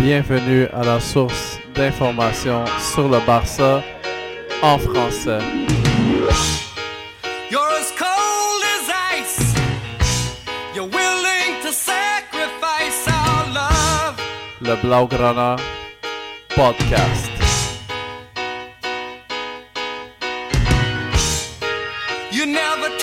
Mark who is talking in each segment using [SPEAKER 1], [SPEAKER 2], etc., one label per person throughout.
[SPEAKER 1] Bienvenue à la source d'information sur le Barça en français.
[SPEAKER 2] You're as cold as ice. You're willing to sacrifice our love.
[SPEAKER 1] Le Blaugrana Podcast.
[SPEAKER 2] You never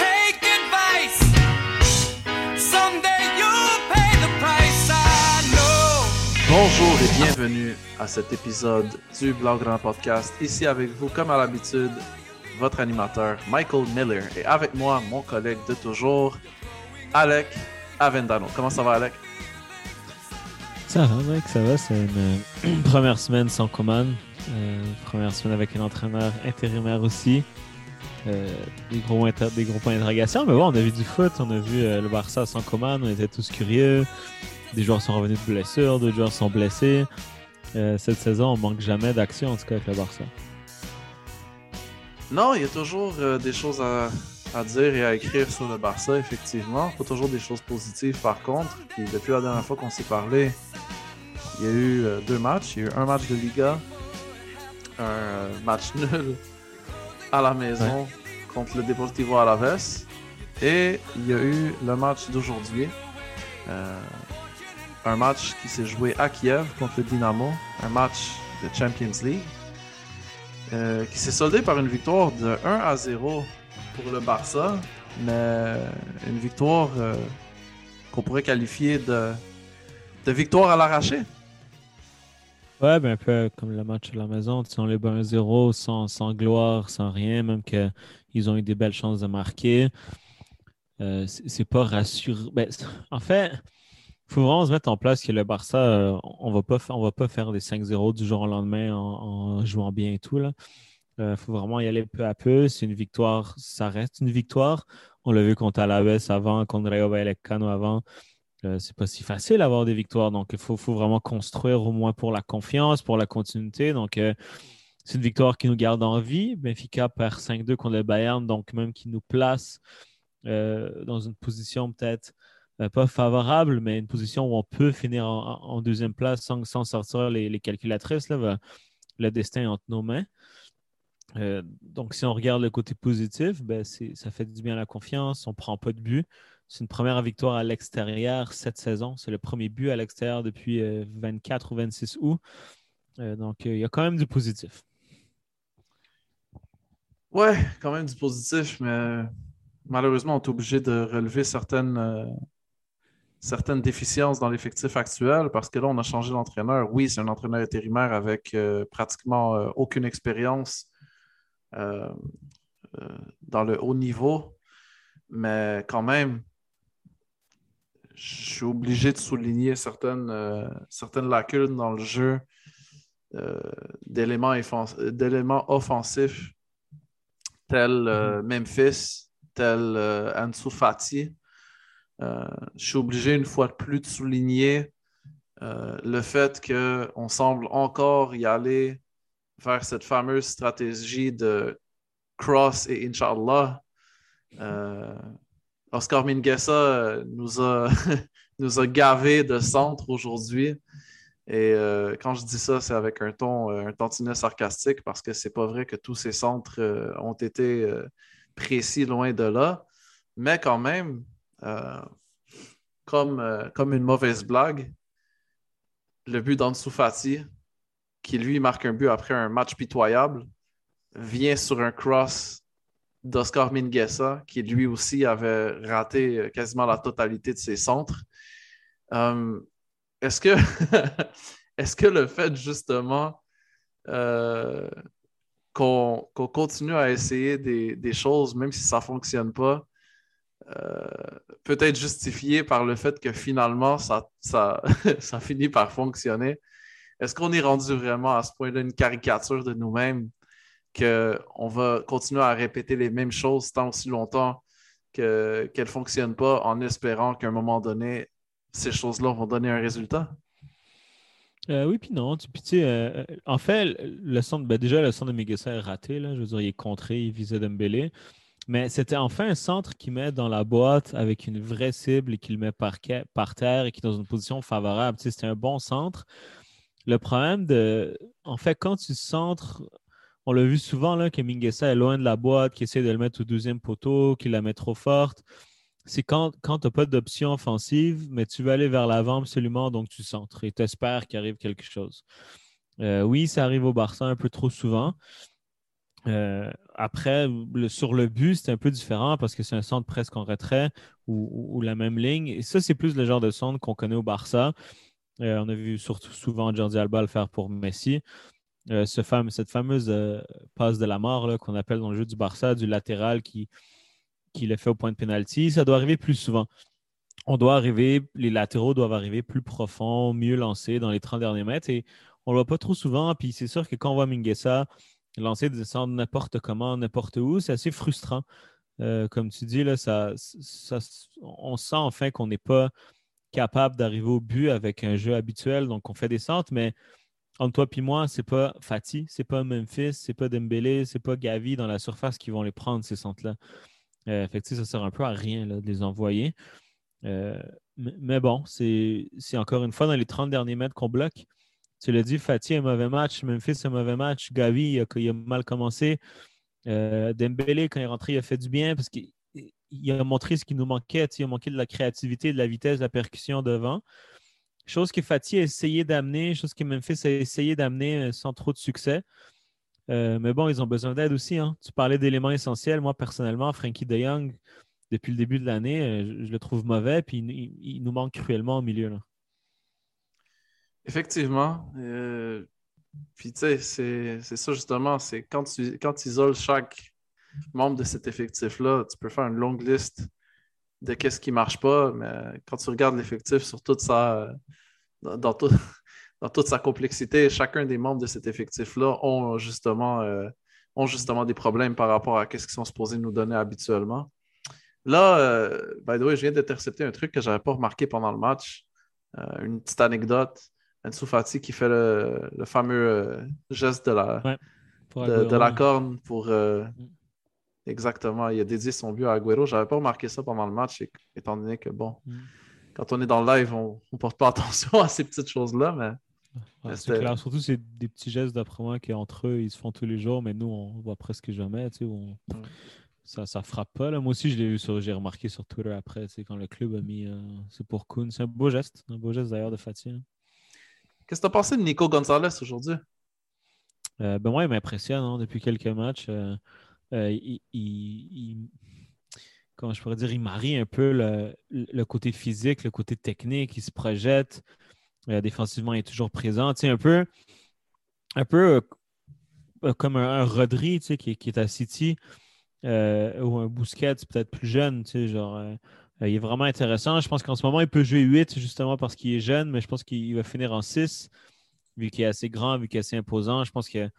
[SPEAKER 1] bienvenue à cet épisode du Blaugrana Podcast. Ici avec vous, comme à l'habitude, votre animateur Michael Miller et avec moi, mon collègue de toujours, Alec Avendano. Comment ça va, Alec?
[SPEAKER 3] Ça va, mec, ça va. C'est une euh, première semaine sans commande. Euh, première semaine avec un entraîneur intérimaire aussi. Euh, des, gros inter- des gros points d'interrogation. Mais bon, on a vu du foot, on a vu euh, le Barça sans commande, on était tous curieux. Des joueurs sont revenus de blessures, d'autres joueurs sont blessés. Euh, cette saison, on manque jamais d'action, en tout cas, avec le Barça.
[SPEAKER 1] Non, il y a toujours euh, des choses à, à dire et à écrire sur le Barça, effectivement. Pas toujours des choses positives, par contre. Puis depuis la dernière fois qu'on s'est parlé, il y a eu euh, deux matchs. Il y a eu un match de Liga, un match nul à la maison contre le Deportivo Alaves. Et il y a eu le match d'aujourd'hui. Euh, un match qui s'est joué à Kiev contre le Dynamo. Un match de Champions League. Euh, qui s'est soldé par une victoire de 1 à 0 pour le Barça, mais une victoire euh, qu'on pourrait qualifier de, de victoire à l'arraché.
[SPEAKER 3] Ouais, ben un peu comme le match à la maison. Tu sais, les bat 1-0 sans, sans gloire, sans rien, même qu'ils ont eu des belles chances de marquer. Euh, c'est pas rassurant. Ben, en fait, faut vraiment se mettre en place que le Barça, euh, on va pas, on va pas faire des 5-0 du jour au lendemain en, jouant bien et tout. Il faut vraiment y aller peu à peu. C'est une victoire, ça reste une victoire. On l'a vu contre Alaves avant, contre Rayo Vallecano avant. Euh, c'est pas si facile d'avoir des victoires. Donc, il faut, vraiment construire au moins pour la confiance, pour la continuité. Donc, euh, c'est une victoire qui nous garde en vie. Benfica perd 5-2 contre le Bayern, donc même qui nous place euh, dans une position peut-être euh, pas favorable, mais une position où on peut finir en, deuxième place sans, sans sortir les, calculatrices. Là, le destin est entre nos mains. Euh, donc, si on regarde le côté positif, ben, ça fait du bien à la confiance. On ne prend pas de but. C'est une première victoire à l'extérieur cette saison. C'est le premier but à l'extérieur depuis euh, 24 ou 26 août. Euh, donc, euh, il y a quand même du positif.
[SPEAKER 1] Ouais, quand même du positif, mais malheureusement, on est obligé de relever certaines, euh, certaines déficiences dans l'effectif actuel parce que là, on a changé d'entraîneur. Oui, c'est un entraîneur intérimaire avec euh, pratiquement euh, aucune expérience euh, dans le haut niveau, mais quand même, je suis obligé de souligner certaines, certaines lacunes dans le jeu d'éléments offensifs tel euh, Memphis, tel euh, Ansu Fati. Euh, je suis obligé une fois de plus de souligner euh, le fait qu'on semble encore y aller vers cette fameuse stratégie de cross et Inch'Allah. Euh, Oscar Minguesa euh, nous a, nous a gavé de centre aujourd'hui. Et quand je dis ça, c'est avec un ton, un tantinet sarcastique parce que c'est pas vrai que tous ces centres ont été précis loin de là. Mais quand même, comme, euh, comme une mauvaise blague, le but d'Ansu Fati, qui lui marque un but après un match pitoyable, vient sur un cross d'Oscar Minguesa, qui lui aussi avait raté euh, quasiment la totalité de ses centres. Euh, est-ce que, est-ce que le fait justement euh, qu'on qu'on continue à essayer des, des choses, même si ça ne fonctionne pas, euh, peut être justifié par le fait que finalement, ça, ça, ça finit par fonctionner. Est-ce qu'on est rendu vraiment à ce point-là une caricature de nous-mêmes qu'on va continuer à répéter les mêmes choses tant aussi longtemps qu'elles ne fonctionnent pas en espérant qu'à un moment donné, ces choses-là vont donner un résultat?
[SPEAKER 3] Euh, oui, puis non. Tu sais, euh, en fait, le centre, ben, déjà, le centre de Megassa est raté. Là, je veux dire, il est contré, il visait Dembélé. Mais c'était enfin un centre qui met dans la boîte avec une vraie cible et qui le met par, par terre et qui est dans une position favorable. C'était un bon centre. Le problème de. En fait, quand tu centres, on l'a vu souvent là, que Mingessa est loin de la boîte, qu'il essaie de le mettre au deuxième poteau, qu'il la met trop forte. C'est quand, quand tu n'as pas d'option offensive, mais tu veux aller vers l'avant absolument, donc tu centres et tu espères qu'il arrive quelque chose. Euh, oui, ça arrive au Barça un peu trop souvent. Euh, après, sur le but, c'est un peu différent parce que c'est un centre presque en retrait ou, la même ligne. Et ça, c'est plus le genre de centre qu'on connaît au Barça. Euh, on a vu surtout souvent Jordi Alba le faire pour Messi. Euh, ce cette fameuse passe de la mort qu'on appelle dans le jeu du Barça, du latéral qui, qui le fait au point de pénalty, ça doit arriver plus souvent. On doit arriver, les latéraux doivent arriver plus profond, mieux lancés dans les 30 derniers mètres et on ne le voit pas trop souvent. Puis c'est sûr que quand on voit Minguesa lancer des centres n'importe comment, n'importe où, c'est assez frustrant. Euh, comme tu dis, là, ça, on sent enfin qu'on n'est pas capable d'arriver au but avec un jeu habituel. Donc, on fait des centres, mais entre toi et moi, c'est pas Fatih, c'est pas Memphis, c'est pas Dembélé, c'est pas Gavi dans la surface qui vont les prendre, ces centres-là. Euh, fait ça sert un peu à rien de les envoyer. Euh, mais, bon, c'est encore une fois dans les 30 derniers mètres qu'on bloque. Tu l'as dit, Fatih un mauvais match, Memphis un mauvais match, Gavi il a, mal commencé. Euh, Dembélé, quand il est rentré, il a fait du bien parce qu'il a montré ce qui nous manquait. Il a manqué de la créativité, de la vitesse, de la percussion devant. Chose que Fatih a essayé d'amener, chose que Memphis a essayé d'amener euh, sans trop de succès. Euh, mais bon, ils ont besoin d'aide aussi. Hein. Tu parlais d'éléments essentiels. Moi, personnellement, Frankie de Young, depuis le début de l'année, je, le trouve mauvais, puis il, nous manque cruellement au milieu. Là.
[SPEAKER 1] Effectivement. Euh, puis tu sais, c'est ça justement, c'est quand tu, quand isoles chaque membre de cet effectif-là, tu peux faire une longue liste de qu'est-ce qui marche pas, mais quand tu regardes l'effectif sur toute sa dans, dans, dans, toute sa complexité, chacun des membres de cet effectif-là ont justement, euh, ont justement des problèmes par rapport à ce qu'ils sont supposés nous donner habituellement. Là, euh, by the way, je viens d'intercepter un truc que je n'avais pas remarqué pendant le match. une petite anecdote. Ansu Fati qui fait le, fameux euh, geste de la, de, la corne pour. Euh, mm. Exactement, il a dédié son but à Aguero. Je n'avais pas remarqué ça pendant le match, étant donné que, bon, mm. quand on est dans le live, on ne porte pas attention à ces petites choses-là, mais.
[SPEAKER 3] c'est clair, surtout c'est des petits gestes d'après moi qui entre eux, ils se font tous les jours, mais nous, on voit presque jamais. Tu sais, ça, ne frappe pas. Là. Moi aussi, je l'ai vu sur, j'ai remarqué sur Twitter après, quand le club a mis euh, c'est pour Kuhn. C'est un beau geste, un beau geste d'ailleurs de Fatih. Hein.
[SPEAKER 1] Qu'est-ce que tu as pensé de Nico Gonzalez aujourd'hui?
[SPEAKER 3] Euh, ben moi, il m'impressionne hein, depuis quelques matchs. Euh, euh, il, comment je pourrais dire, il marie un peu le, côté physique, le côté technique, il se projette. défensivement, il est toujours présent. Tu un peu, un peu comme un, Rodri qui, qui, est à City ou un Busquets peut-être plus jeune, tu sais, genre il est vraiment intéressant. Je pense qu'en ce moment, il peut jouer 8 justement parce qu'il est jeune, mais je pense qu'il va finir en 6, vu qu'il est assez grand, vu qu'il est assez imposant. Je pense que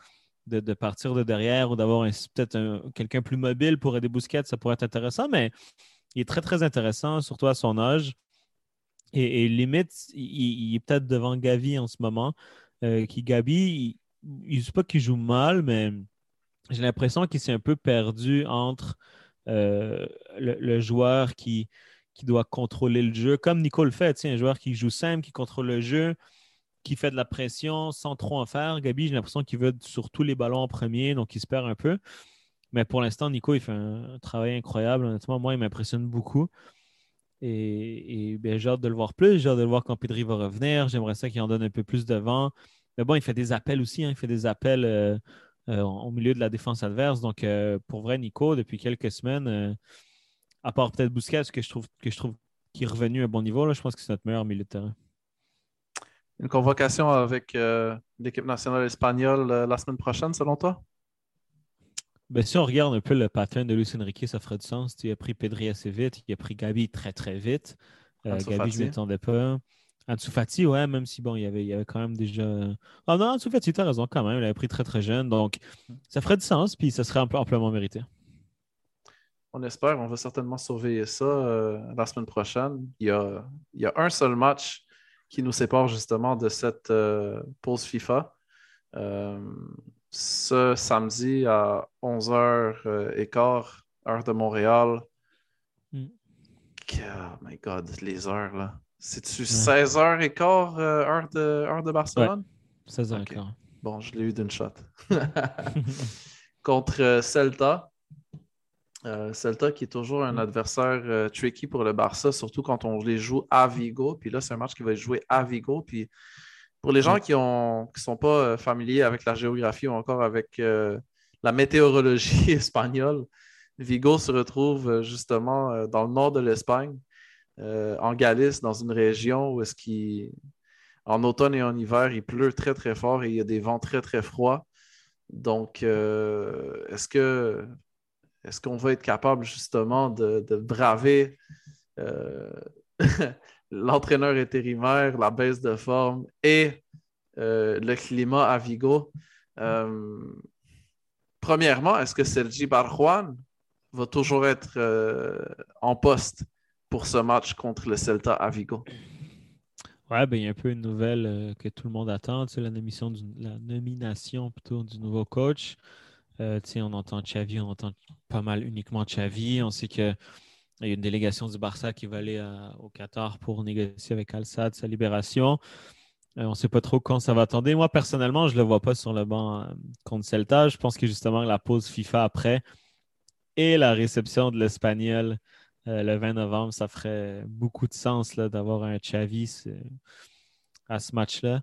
[SPEAKER 3] de, partir de derrière ou d'avoir peut-être quelqu'un plus mobile pour aider Bousquet, ça pourrait être intéressant, mais il est très, très intéressant, surtout à son âge. Et, limite, il, est peut-être devant Gavi en ce moment. Euh, qui Gabi, il ne pas qu'il joue mal, mais j'ai l'impression qu'il s'est un peu perdu entre euh, le, joueur qui, qui doit contrôler le jeu, comme Nico le fait, un joueur qui joue simple, qui contrôle le jeu, qui fait de la pression sans trop en faire. Gabi, j'ai l'impression qu'il veut sur tous les ballons en premier, donc il se perd un peu. Mais pour l'instant, Nico, il fait un, travail incroyable. Honnêtement, moi, il m'impressionne beaucoup. Et, ben, j'ai hâte de le voir plus. J'ai hâte de le voir quand Pedri va revenir. J'aimerais ça qu'il en donne un peu plus devant. Mais bon, il fait des appels aussi. Hein. Il fait des appels euh, au milieu de la défense adverse. Donc, euh, pour vrai, Nico, depuis quelques semaines, euh, à part peut-être Bousquet, que je trouve que je trouve qu'il est revenu à un bon niveau, là, je pense que c'est notre meilleur milieu de terrain.
[SPEAKER 1] Une convocation avec l'équipe nationale espagnole la semaine prochaine, selon toi?
[SPEAKER 3] Ben, si on regarde un peu le pattern de Luis Enrique, ça ferait du sens. Il a pris Pedri assez vite, il a pris Gabi très très vite. Euh, Gabi, je ne m'attendais pas. Ansu Fati, ouais, même si bon, il y avait, il y avait quand même déjà. Ah non, Ansu Fati, tu as raison quand même. Il avait pris très très jeune. Donc, ça ferait du sens, puis ça serait ampl- amplement mérité.
[SPEAKER 1] On espère, on va certainement surveiller ça euh, la semaine prochaine. Il y, a, il y a un seul match qui nous sépare justement de cette euh, pause FIFA. Euh, ce samedi à 11h15, heure de Montréal.
[SPEAKER 3] Mm.
[SPEAKER 1] Oh my God, les heures là. C'est-tu 16h15, euh, heure, de, heure de Barcelone?
[SPEAKER 3] 16 ans
[SPEAKER 1] Ok.
[SPEAKER 3] encore.
[SPEAKER 1] Bon, je l'ai eu d'une shot. Contre euh, Celta. Euh, Celta qui est toujours un adversaire euh, tricky pour le Barça, surtout quand on les joue à Vigo. Puis là, c'est un match qui va être joué à Vigo. Puis pour les gens qui ne qui sont pas familiers avec la géographie ou encore avec la météorologie espagnole, Vigo se retrouve justement dans le nord de l'Espagne, euh, en Galice, dans une région où est-ce qu'il en automne et en hiver, il pleut très, très fort et il y a des vents très, très froids. Donc, euh, est-ce que est-ce qu'on va être capable justement de, braver euh, l'entraîneur intérimaire, la baisse de forme et le climat à Vigo? Premièrement, est-ce que Sergi Barjuan va toujours être en poste? Pour ce match contre le Celta à Vigo?
[SPEAKER 3] Ouais, ben, il y a un peu une nouvelle euh, que tout le monde attend, la, nomination du, la nomination plutôt du nouveau coach. Euh, on entend Xavi, on entend pas mal uniquement Xavi. On sait qu'il y a une délégation du Barça qui va aller à- au Qatar pour négocier avec Al-Sadd sa libération. Euh, on ne sait pas trop quand ça va attendre. Moi, personnellement, je ne le vois pas sur le banc euh, contre Celta. Je pense que justement la pause FIFA après et la réception de l'Espagnol euh, le 20 novembre, ça ferait beaucoup de sens d'avoir un Xavi c'est- à ce match-là.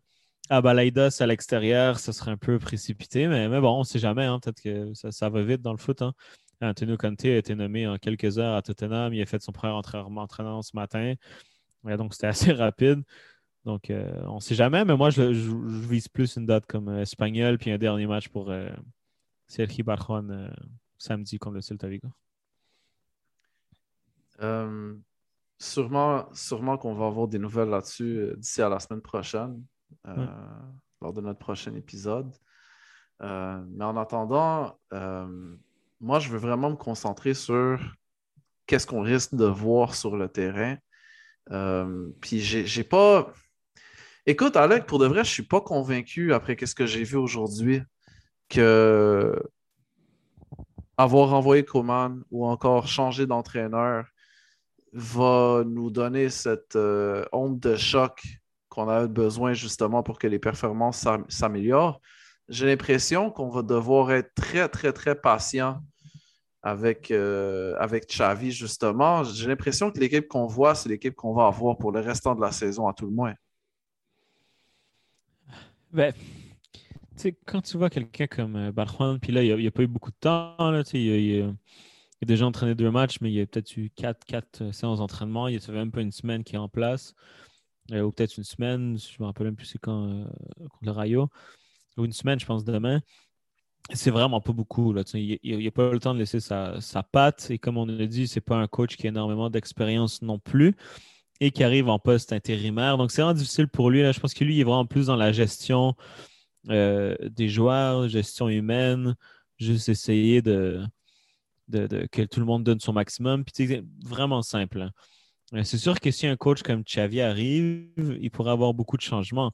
[SPEAKER 3] À Balaidos à l'extérieur, ça serait un peu précipité, mais, bon, on ne sait jamais. hein. Peut-être que ça, va vite dans le foot. hein. Antonio Conte a été nommé en quelques heures à Tottenham. Il a fait son premier entraînement, ce matin. Donc, c'était assez rapide. Donc, euh, on ne sait jamais, mais moi, je, vise plus une date comme euh, espagnol, puis un dernier match pour euh, Sergi Barjon euh, samedi contre le Celta Vigo.
[SPEAKER 1] Euh, sûrement sûrement qu'on va avoir des nouvelles là-dessus euh, d'ici à la semaine prochaine, euh,
[SPEAKER 3] Ouais.
[SPEAKER 1] lors de notre prochain épisode. Euh, mais en attendant, moi, je veux vraiment me concentrer sur qu'est-ce qu'on risque de voir sur le terrain. Puis j'ai pas. Écoute, Alec, pour de vrai, je suis pas convaincu après qu'est-ce que j'ai vu aujourd'hui que avoir renvoyé Coman ou encore changer d'entraîneur va nous donner cette euh, onde de choc qu'on a besoin justement pour que les performances s'am- s'améliorent. J'ai l'impression qu'on va devoir être très, très, très patient avec, euh, avec Xavi, justement. J'ai l'impression que l'équipe qu'on voit, c'est l'équipe qu'on va avoir pour le restant de la saison, à tout le moins.
[SPEAKER 3] Ben, quand tu vois quelqu'un comme euh, Barjuan, puis là, il n'y a, pas eu beaucoup de temps, là, il, il a déjà entraîné deux matchs, mais il y a peut-être eu quatre, quatre euh, séances d'entraînement. Il y a même pas une semaine qui est en place, Euh, ou peut-être une semaine, je me rappelle même plus c'est quand, euh, contre le Rayo, ou une semaine, je pense, demain. C'est vraiment pas beaucoup. Là, il n'y a, pas le temps de laisser sa, sa patte. Et comme on a dit, c'est pas un coach qui a énormément d'expérience non plus et qui arrive en poste intérimaire. Donc, c'est vraiment difficile pour lui. Là. Je pense que lui, il est vraiment plus dans la gestion des joueurs, gestion humaine, juste essayer de, que tout le monde donne son maximum. Puis, c'est vraiment simple. hein. Euh, C'est sûr que si un coach comme Xavi arrive, il pourrait avoir beaucoup de changements.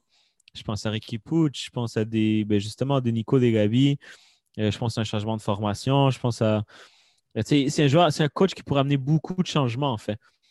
[SPEAKER 3] Je pense à Ricky Puig, je pense à des, ben, justement, à des Nico des Gabi, euh, je pense à un changement de formation, je pense à. C'est un joueur, c'est un coach qui pourrait amener beaucoup de changements, en fait.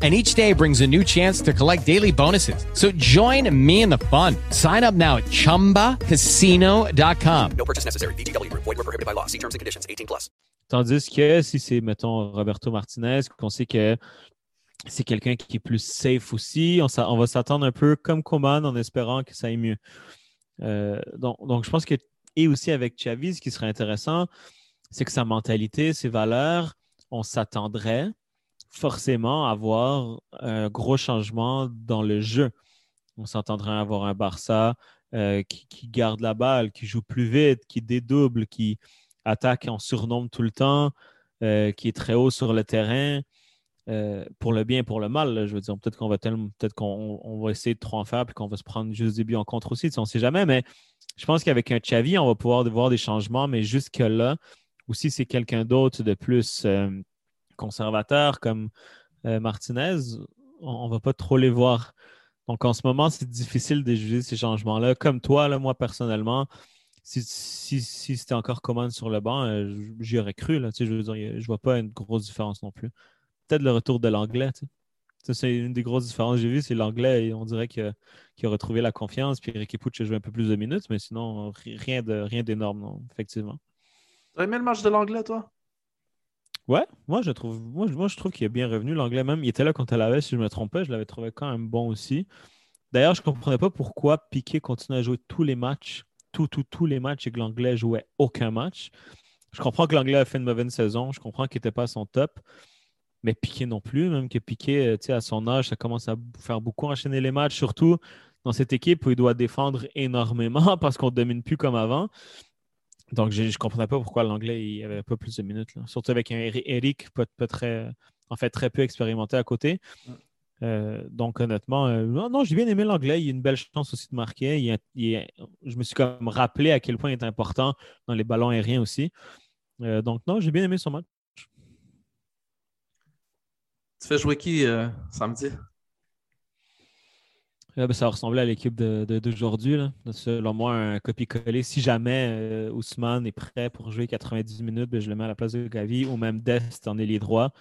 [SPEAKER 4] And each day brings a new chance to collect daily bonuses. So join me in the fun. Sign up now at chumbacasino.com.
[SPEAKER 5] No purchase necessary. Group. Void were prohibited by law. See terms and conditions. 18 plus.
[SPEAKER 3] Tandis que si c'est, mettons, Roberto Martinez, qu'on sait que c'est quelqu'un qui est plus safe aussi, on, on va s'attendre un peu comme Coman en espérant que ça aille mieux. Euh, donc, donc, je pense que, et aussi avec Xavi, ce qui serait intéressant, c'est que sa mentalité, ses valeurs, on s'attendrait forcément à voir un gros changement dans le jeu. On s'attendrait à avoir un Barça euh, qui, garde la balle, qui joue plus vite, qui dédouble, qui attaque en surnombre tout le temps, euh, qui est très haut sur le terrain. euh, pour le bien et pour le mal, je veux dire, peut-être qu'on va essayer de trop en faire puis qu'on va se prendre juste des buts en contre aussi, on ne sait jamais, mais je pense qu'avec un Xavi, on va pouvoir voir des changements, mais jusque-là, ou si c'est quelqu'un d'autre de plus conservateur comme euh, Martinez, on ne va pas trop les voir. Donc en ce moment, c'est difficile de juger ces changements-là. Comme toi, moi personnellement, si, c'était encore commande sur le banc, euh, j'y aurais cru. Là, je ne vois pas une grosse différence non plus. Peut-être le retour de l'anglais. c'est une des grosses différences que j'ai vues, c'est l'anglais on dirait qu'il a retrouvé la confiance. Puis Ricky Pucci a joué un peu plus de minutes, mais sinon, ri- rien rien d'énorme, non, effectivement.
[SPEAKER 1] T'as aimé le match de l'anglais, toi?
[SPEAKER 3] Ouais, moi je trouve, moi, je- trouve qu'il est bien revenu. L'anglais même, il était là quand elle avait, si je me trompe je l'avais trouvé quand même bon aussi. D'ailleurs, je comprenais pas pourquoi Piqué continuait à jouer tous les matchs, tous, tous, tous les matchs et que l'anglais jouait aucun match. Je comprends que l'anglais a fait une mauvaise saison, je comprends qu'il n'était pas à son top, mais Piqué non plus, même que Piqué, euh, à son âge, ça commence à faire beaucoup enchaîner les matchs, surtout dans cette équipe où il doit défendre énormément parce qu'on ne domine plus comme avant. Donc, je ne comprenais pas pourquoi l'anglais il avait pas plus de minutes. là. Surtout avec un Eri- Eric pas, pas très, en fait, très peu expérimenté à côté. Euh, donc, honnêtement, euh, non, non, j'ai bien aimé l'anglais. Il y a une belle chance aussi de marquer. Il y a- il y a- je me suis comme rappelé à quel point il est important dans les ballons aériens aussi. Euh, donc, non, j'ai bien aimé son match.
[SPEAKER 1] Tu fais jouer qui euh, samedi?
[SPEAKER 3] Euh, ben, ça ressemblait à l'équipe de- de- d'aujourd'hui. là. Selon moi, un copier-coller. Si jamais euh, Ousmane est prêt pour jouer 90 minutes, ben, je le mets à la place de Gavi ou même Dest en ailier droit.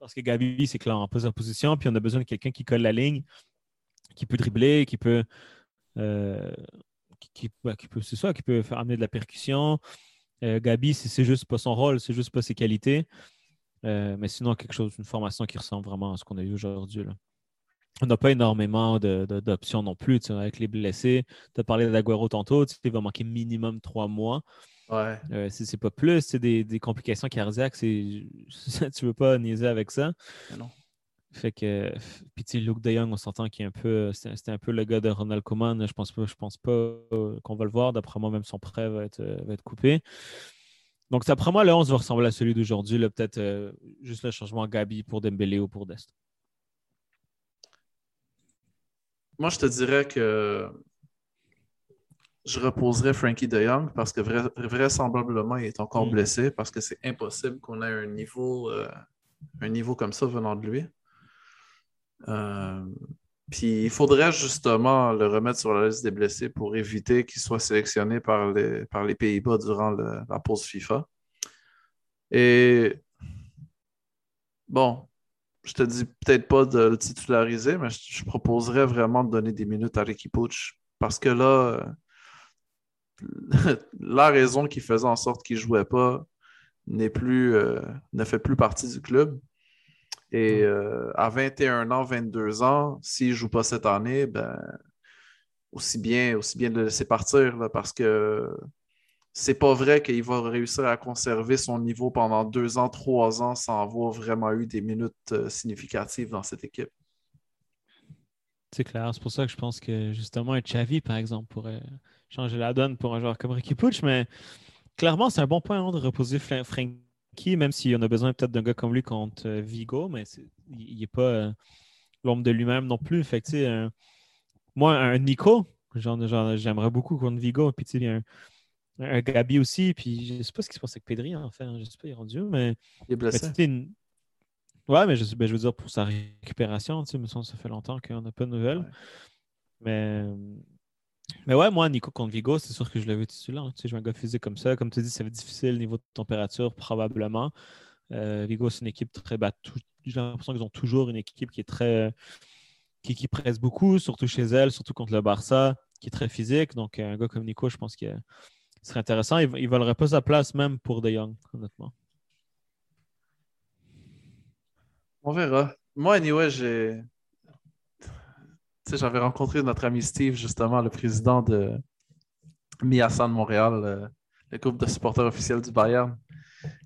[SPEAKER 3] Parce que Gavi, c'est clair, en pose en position, puis on a besoin de quelqu'un qui colle la ligne, qui peut dribbler, qui peut. euh, qui, qui- peut ça, qui peut faire amener de la percussion. Euh, Gabi, c'est c'est juste pas son rôle, c'est juste pas ses qualités. Euh, mais sinon, quelque chose, une formation qui ressemble vraiment à ce qu'on a eu aujourd'hui. On n'a pas énormément d'options non plus, avec les blessés. Tu as parlé d'Aguero tantôt, il va manquer minimum trois mois.
[SPEAKER 1] Ouais.
[SPEAKER 3] Euh, si c'est pas plus, c'est des, des complications cardiaques, tu veux pas niaiser avec ça.
[SPEAKER 1] Non.
[SPEAKER 3] Fait que puis tu Luke De Jong, on s'entend qu'il est un peu c'était un peu le gars de Ronald Koeman, je pense pas je pense pas euh, qu'on va le voir d'après moi même son prêt va être, euh, va être coupé. Donc d'après moi le 11 va ressembler à celui d'aujourd'hui, peut-être euh, juste le changement Gabi pour Dembélé ou pour Dest.
[SPEAKER 1] Moi, je te dirais que je reposerais Frankie de Jong parce que vra- vraisemblablement, il est encore
[SPEAKER 3] Mm.
[SPEAKER 1] blessé parce que c'est impossible qu'on ait un niveau, euh, un niveau comme ça venant de lui. Euh, puis il faudrait justement le remettre sur la liste des blessés pour éviter qu'il soit sélectionné par les, par les Pays-Bas durant le- la pause FIFA. Et bon, je te dis peut-être pas de le titulariser, mais je, je proposerais vraiment de donner des minutes à Ricky Pucci parce que là, euh, la raison qui faisait en sorte qu'il ne jouait pas n'est plus, euh, ne fait plus partie du club. Et euh, à 21 ans, 22 ans, s'il ne joue pas cette année, ben, aussi bien, aussi bien de le laisser partir là, parce que c'est pas vrai qu'il va réussir à conserver son niveau pendant deux ans, trois ans sans avoir vraiment eu des minutes euh, significatives dans cette équipe.
[SPEAKER 3] C'est clair, c'est pour ça que je pense que justement un Xavi par exemple pourrait changer la donne pour un joueur comme Ricky Pucci, mais clairement c'est un bon point hein, de reposer Frankie, même si on a besoin peut-être d'un gars comme lui contre euh, Vigo, mais il n'est pas euh, l'ombre de lui-même non plus. Fait un- moi, un Nico, j'aimerais beaucoup contre Vigo, puis il y a un, un Gabi aussi, puis je sais pas ce qui se passe avec Pedri en fait, hein, je sais pas, il est rendu mais
[SPEAKER 1] Il est blessé.
[SPEAKER 3] une- Ouais, mais je, ben, je veux dire pour sa récupération, tu sais, me semble ça fait longtemps qu'on n'a pas de nouvelles.
[SPEAKER 1] Ouais.
[SPEAKER 3] Mais... mais ouais, moi, Nico contre Vigo, c'est sûr que je l'avais titulaire. hein. Tu sais, je un gars physique comme ça. Comme tu dis, ça va être difficile niveau de température, probablement. Euh, Vigo, c'est une équipe très battue. J'ai l'impression qu'ils ont toujours une équipe qui est très. qui, qui presse beaucoup, surtout chez elle, surtout contre le Barça, qui est très physique. Donc, un gars comme Nico, je pense qu'il serait intéressant. Il ne volerait pas sa place même pour De Jong, honnêtement.
[SPEAKER 1] On verra. Moi, anyway, j'ai. tu sais, j'avais rencontré notre ami Steve, justement, le président de Miassan de Montréal, euh, le groupe de supporters officiels du Bayern.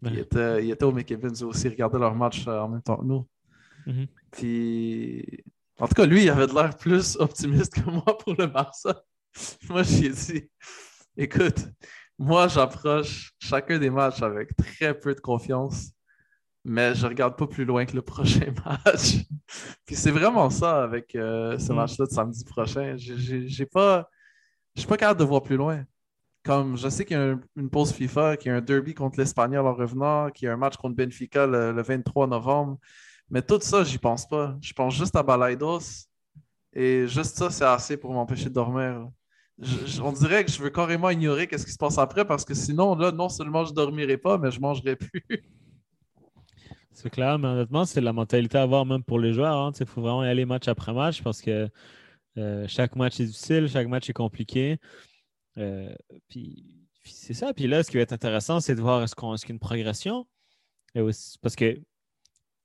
[SPEAKER 1] Il, était, il était au McEvans aussi, regardait leur match euh, en même temps que nous.
[SPEAKER 3] Mhm.
[SPEAKER 1] Puis, en tout cas, lui, il avait de l'air plus optimiste que moi pour le Barça. moi, j'ai dit, écoute, moi, j'approche chacun des matchs avec très peu de confiance, mais je regarde pas plus loin que le prochain match. Puis c'est vraiment ça avec euh, ce
[SPEAKER 3] Mm.
[SPEAKER 1] match-là de samedi prochain. J'ai- pas, je suis pas capable de voir plus loin. Comme je sais qu'il y a un- une pause FIFA, qu'il y a un derby contre l'Espagnol en revenant, qu'il y a un match contre Benfica le, le 23 novembre. Mais tout ça, j'y pense pas. Je pense juste à Balaidos. Et juste ça, c'est assez pour m'empêcher de dormir. On dirait que je veux carrément ignorer qu'est-ce qui se passe après parce que sinon, là, non seulement je dormirai pas, mais je mangerai plus.
[SPEAKER 3] C'est clair, mais honnêtement, c'est la mentalité à avoir même pour les joueurs. Il faut vraiment y aller match après match parce que euh, chaque match est difficile, chaque match est compliqué. Euh, puis c'est ça. Puis là, ce qui va être intéressant, c'est de voir est-ce qu'on est-ce qu'il y a une progression. Parce que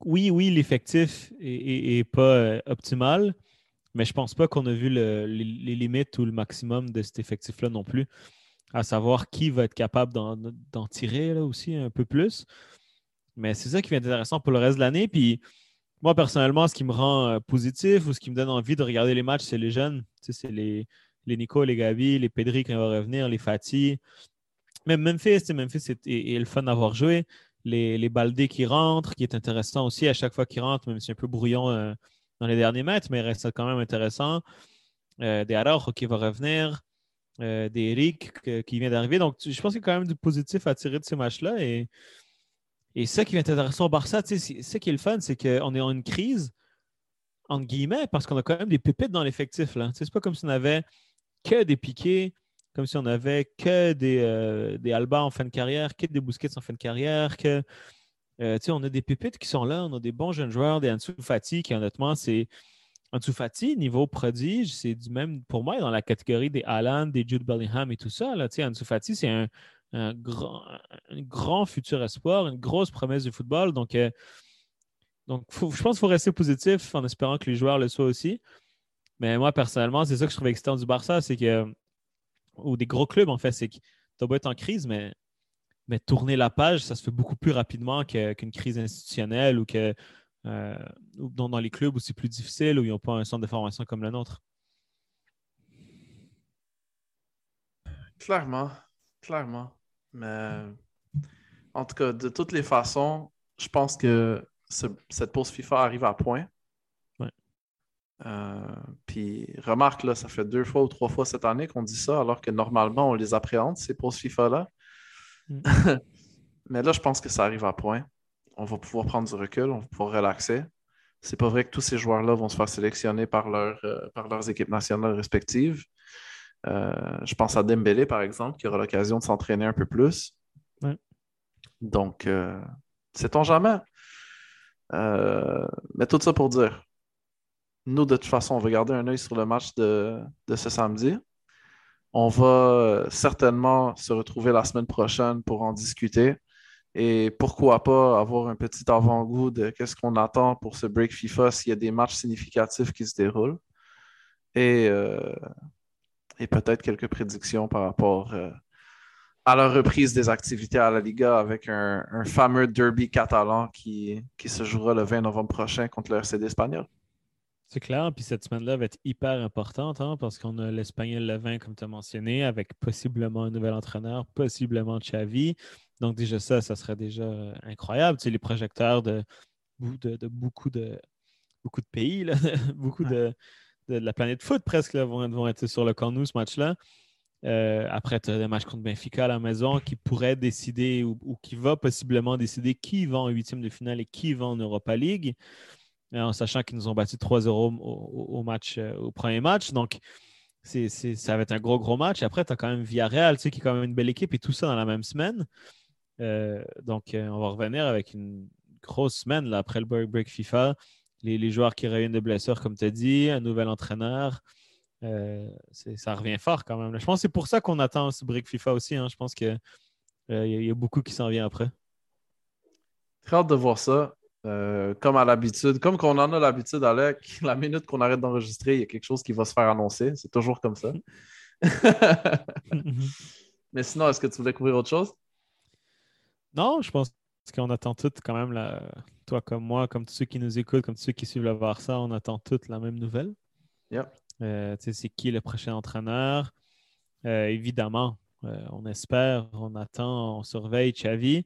[SPEAKER 3] oui, oui, l'effectif est, est- est pas euh, optimal, mais je pense pas qu'on a vu le- les, limites ou le maximum de cet effectif-là non plus. À savoir qui va être capable d'en tirer là, aussi un peu plus. Mais c'est ça qui être intéressant pour le reste de l'année. Puis moi, personnellement, ce qui me rend euh, positif ou ce qui me donne envie de regarder les matchs, c'est les jeunes. C'est les, les Nico, les Gabi, les Pedri quand il va revenir, les Fatih. Même Memphis, tu Memphis est, est- est le fun d'avoir joué. Les, les Baldé qui rentrent, qui est intéressant aussi à chaque fois qu'ils rentrent, même si c'est un peu brouillon euh, dans les derniers mètres, mais il reste quand même intéressant. Euh, des Araujo qui va revenir, euh, des Eric qui vient d'arriver. Donc, je pense qu'il y a quand même du positif à tirer de ces matchs-là. Et, et ça qui être intéressant au Barça, tu sais, ce qui est le fun, c'est qu'on est en une crise, entre guillemets, parce qu'on a quand même des pépites dans l'effectif. C'est pas comme si on avait que des piquets, comme si on avait que des, euh, des Alba en fin de carrière, que des Busquets en fin de carrière, que euh, on a des pépites qui sont là, on a des bons jeunes joueurs, des Ansu Fati qui honnêtement, c'est Ansu Fati, niveau prodige, c'est du même pour moi dans la catégorie des Haaland, des Jude Bellingham et tout ça. Là, Ansu c'est un, grand, futur espoir, une grosse promesse du football. Donc, euh, donc je pense qu'il faut rester positif en espérant que les joueurs le soient aussi. Mais moi, personnellement, c'est ça que je trouve excitant du Barça, c'est que, ou des gros clubs, en fait, c'est que tu as beau être en crise, mais, mais tourner la page, ça se fait beaucoup plus rapidement qu'une crise institutionnelle ou que euh, dans, dans les clubs où c'est plus difficile, où ils n'ont pas un centre de formation comme le nôtre.
[SPEAKER 1] Clairement, clairement. Mais en tout cas, de toutes les façons, je pense que ce- cette pause FIFA arrive à point.
[SPEAKER 3] Ouais.
[SPEAKER 1] Euh, puis remarque, là, ça fait deux fois ou trois fois cette année qu'on dit ça, alors que normalement, on les appréhende, ces pauses FIFA-là.
[SPEAKER 3] Mm.
[SPEAKER 1] Mais là, je pense que ça arrive à point. On va pouvoir prendre du recul, on va pouvoir relaxer. C'est pas vrai que tous ces joueurs-là vont se faire sélectionner par, leur, euh, par leurs équipes nationales respectives. Euh, je pense à Dembélé, par exemple, qui aura l'occasion de s'entraîner un peu plus.
[SPEAKER 3] Ouais.
[SPEAKER 1] Donc, euh, sait-on jamais? Euh, mais tout ça pour dire, nous, de toute façon, on va garder un œil sur le match de, de ce samedi. On va euh, certainement se retrouver la semaine prochaine pour en discuter. Et pourquoi pas avoir un petit avant-goût de qu'est-ce qu'on attend pour ce break FIFA s'il y a des matchs significatifs qui se déroulent. Et, euh, peut-être quelques prédictions par rapport euh, à la reprise des activités à la Liga avec un, un fameux derby catalan qui, qui se jouera le 20 novembre prochain contre le RCD espagnol.
[SPEAKER 3] C'est clair, puis cette semaine-là va être hyper importante hein, parce qu'on a l'Espagnol le 20, comme tu as mentionné, avec possiblement un nouvel entraîneur, possiblement Xavi. Donc déjà ça, ça serait déjà euh, incroyable. Tu sais, les projecteurs de, bou- de, de beaucoup, de, beaucoup de pays, là, beaucoup de, de la planète foot presque là, vont, vont être sur le Camp Nou ce match-là. Euh, après, tu as des matchs contre Benfica à la maison qui pourrait décider ou, ou qui va possiblement décider qui va en huitième de finale et qui va en Europa League, en sachant qu'ils nous ont battu 3-0 au, match, euh, au premier match. Donc, ça va être un gros, gros match. Après, tu as quand même Villarreal, tu sais, qui est quand même une belle équipe et tout ça dans la même semaine. Euh, donc, euh, on va revenir avec une grosse semaine là, après le break, FIFA. Les, joueurs qui reviennent de blessures, comme tu as dit, un nouvel entraîneur. Ça revient fort quand même. Je pense que c'est pour ça qu'on attend ce break FIFA aussi. hein. Je pense qu'il y, y a beaucoup qui s'en vient après.
[SPEAKER 1] Très hâte de voir ça. Euh, comme à l'habitude, comme qu'on en a l'habitude, Alec, la minute qu'on arrête d'enregistrer, il y a quelque chose qui va se faire annoncer. C'est toujours comme ça. Mais sinon, est-ce que tu voulais couvrir autre chose?
[SPEAKER 3] Non, je pense qu'on attend toutes quand même, la... toi comme moi, comme tous ceux qui nous écoutent, comme tous ceux qui suivent le Barça, on attend toutes la même nouvelle.
[SPEAKER 1] Yep.
[SPEAKER 3] Euh, tu sais, c'est qui le prochain entraîneur? Euh, évidemment, euh, on espère, on attend, on surveille Xavi.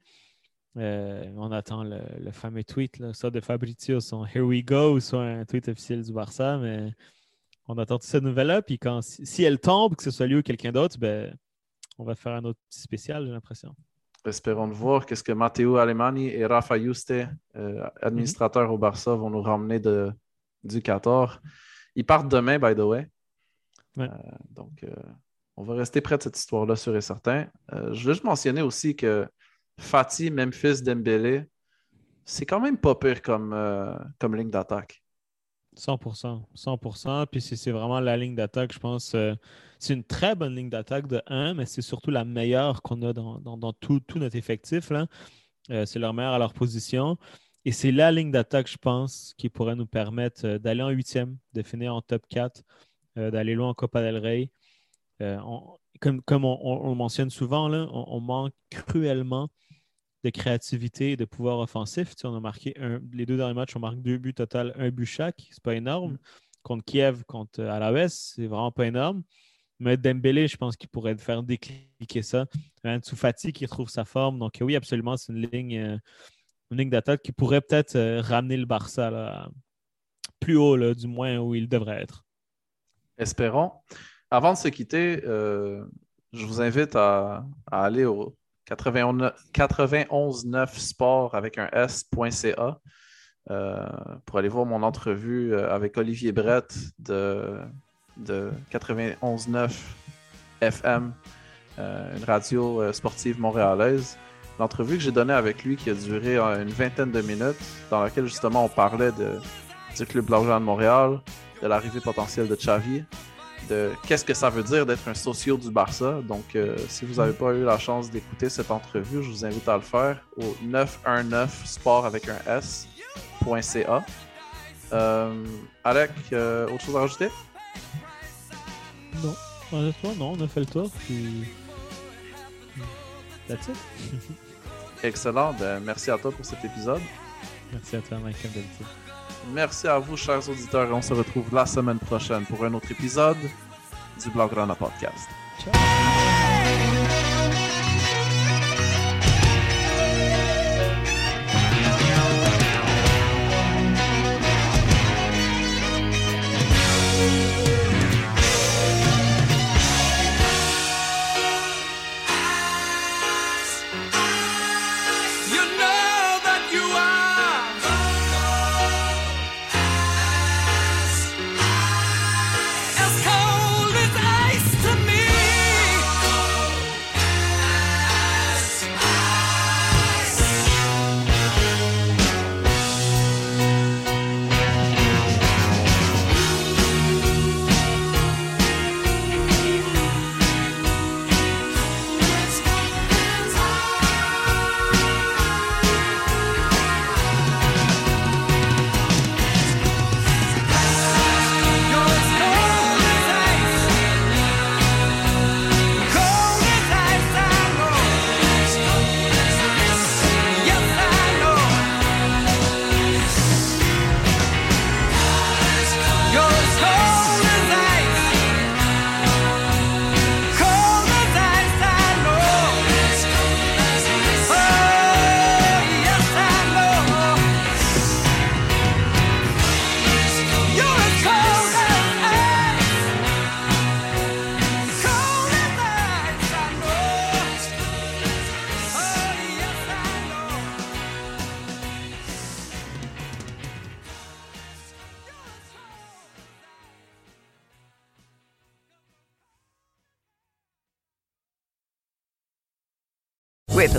[SPEAKER 3] Euh, on attend le, le fameux tweet, là, soit de Fabrizio, son Here we go, soit un tweet officiel du Barça, mais on attend toute cette nouvelle-là. Puis quand, si, si elle tombe, que ce soit lui ou quelqu'un d'autre, ben, on va faire un autre petit spécial, j'ai l'impression.
[SPEAKER 1] Espérons de voir qu'est-ce que Matteo Alemani et Rafa Juste, euh, administrateurs au Barça, vont nous ramener de, du 14. Ils partent demain, by the way.
[SPEAKER 3] Ouais.
[SPEAKER 1] Euh, donc, on va rester près de cette histoire-là, sûr et certain. Je veux juste mentionner aussi que Fatih, Memphis, Dembélé, c'est quand même pas pire comme, euh, ligne d'attaque.
[SPEAKER 3] 100%. 100%. Puis c'est vraiment la ligne d'attaque, je pense. euh, c'est une très bonne ligne d'attaque de 1, mais c'est surtout la meilleure qu'on a dans, tout, notre effectif. Euh, c'est leur meilleure à leur position. Et c'est la ligne d'attaque, je pense, qui pourrait nous permettre d'aller en huitième, de finir en top 4, euh, d'aller loin en Copa del Rey. Comme comme on, on- on le mentionne souvent, là, on, on manque cruellement de créativité et de pouvoir offensif. Tu sais, on a marqué un- les deux derniers matchs, on marque deux buts total, un but chaque. C'est pas énorme. Contre Kiev, contre euh, Alaves, c'est vraiment pas énorme. Mais Dembélé, je pense qu'il pourrait faire décliquer ça. Ansu Fati qui retrouve sa forme. Donc oui, absolument, c'est une ligne, euh, une ligne d'attaque qui pourrait peut-être euh, ramener le Barça là, plus haut, là, du moins où il devrait être.
[SPEAKER 1] Espérons. Avant de se quitter, euh, je vous invite à, aller au 91 91.9 sport avec un S.ca euh, pour aller voir mon entrevue euh, avec Olivier Brett de, de 91.9 FM, une radio sportive montréalaise. L'entrevue que j'ai donnée avec lui qui a duré une vingtaine de minutes, dans laquelle justement on parlait du Club Blaugrana de Montréal, de l'arrivée potentielle de Xavi, de qu'est-ce que ça veut dire d'être un socio du Barça. Donc, euh, si vous n'avez pas eu la chance d'écouter cette entrevue, je vous invite à le faire au 919 sport avec un S.ca. Euh, Alec, euh, autre chose à rajouter?
[SPEAKER 3] Non. Honnêtement, non, on a fait le tour. Puis... That's it.
[SPEAKER 1] Excellent. Ben, merci à toi pour cet épisode.
[SPEAKER 3] Merci à toi, Mike, comme d'habitude.
[SPEAKER 1] Merci à vous, chers auditeurs. et On se retrouve la semaine prochaine pour un autre épisode du Blaugrana Podcast.